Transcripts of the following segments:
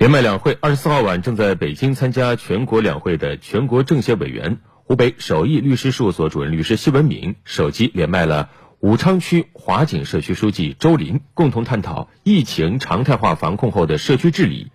连麦两会，二十四号晚正在北京参加全国两会的全国政协委员、湖北首义律师事务所主任律师谢文敏手机连麦了武昌区华景社区书记周林，共同探讨疫情常态化防控后的社区治理。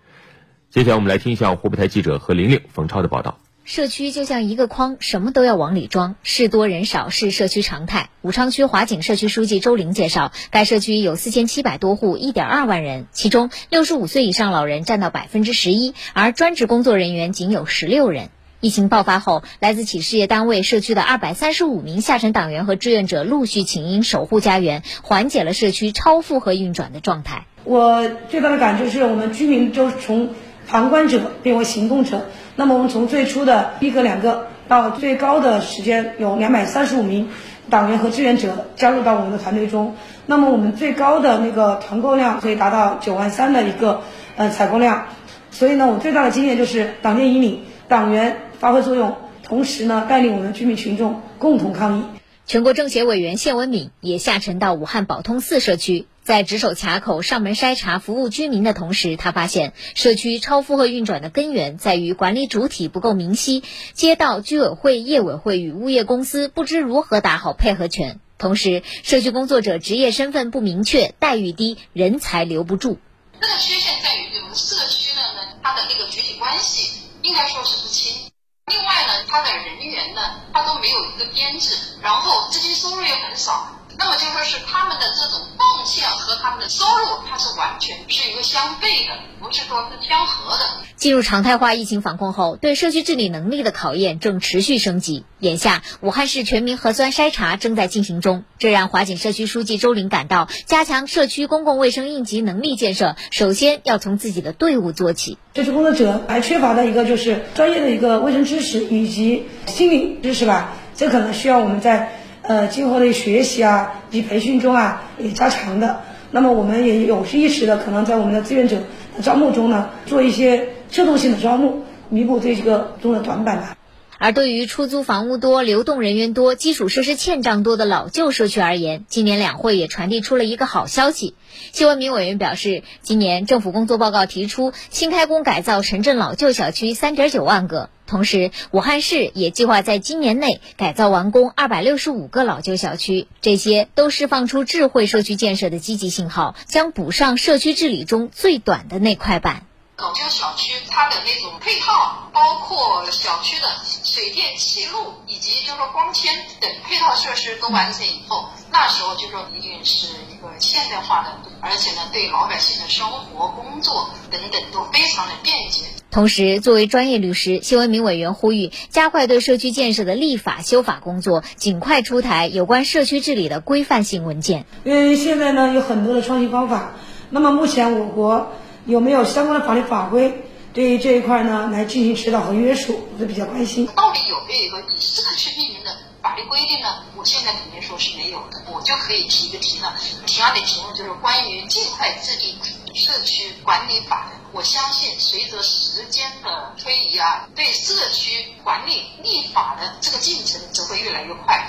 接下来我们来听一下湖北台记者何玲玲、冯超的报道。社区就像一个筐，什么都要往里装，事多人少是社区常态。武昌区华景社区书记周玲介绍，该社区有四千七百多户，一点二万人，其中六十五岁以上老人占到百分之十一，而专职工作人员仅有十六人。疫情爆发后，来自企事业单位、社区的二百三十五名下沉党员和志愿者陆续请缨守护家园，缓解了社区超负荷运转的状态。我最大的感觉是我们居民就从旁观者变为行动者。那么我们从最初的一个两个到最高的时间有两百三十五名党员和志愿者加入到我们的团队中，那么我们最高的那个团购量可以达到九万三的一个呃采购量，所以呢，我最大的经验就是党建引领，党员发挥作用，同时呢带领我们居民群众共同抗疫。全国政协委员谢文敏也下沉到武汉宝通寺社区。在值守卡口、上门筛查、服务居民的同时，他发现社区超负荷运转的根源在于管理主体不够明晰，街道、居委会、业委会与物业公司不知如何打好配合拳。同时，社区工作者职业身份不明确，待遇低，人才留不住。这个缺陷在于，我们社区的呢，它的那个主体关系应该说是不清。另外呢，他的人员呢，他都没有一个编制，然后资金收入又很少。那么就说是他们的这种贡献和他们的收入，它是完全是一个相悖的，不是说是相合的。进入常态化疫情防控后，对社区治理能力的考验正持续升级。眼下，武汉市全民核酸筛查正在进行中，这让华景社区书记周林感到，加强社区公共卫生应急能力建设，首先要从自己的队伍做起。社区工作者还缺乏的一个就是专业的一个卫生知识以及心理知识吧，这可能需要我们在。呃，今后的学习啊以及培训中啊也加强的。那么我们也有意识的，可能在我们的志愿者招募中呢，做一些策动性的招募，弥补这个中的短板吧。而对于出租房屋多、流动人员多、基础设施欠账多的老旧社区而言，今年两会也传递出了一个好消息。谢文明委员表示，今年政府工作报告提出，新开工改造城镇老旧小区三点九万个，同时武汉市也计划在今年内改造完工二百六十五个老旧小区，这些都释放出智慧社区建设的积极信号，将补上社区治理中最短的那块板。老旧小区它的那种配套，包括小区的水电气路以及就是说光纤等配套设施都完成以后，那时候就说一定是一个现代化的，而且呢对老百姓的生活、工作等等都非常的便捷。同时，作为专业律师，谢文明委员呼吁加快对社区建设的立法修法工作，尽快出台有关社区治理的规范性文件。因为现在呢有很多的创新方法，那么目前我国。有没有相关的法律法规对于这一块呢来进行指导和约束？我是比较关心。到底有没有一个以社区命名的法律规定呢？我现在肯定说是没有的。我就可以提一个提了，提案的题目就是关于尽快制定社区管理法。我相信随着时间的推移啊，对社区管理立法的这个进程只会越来越快。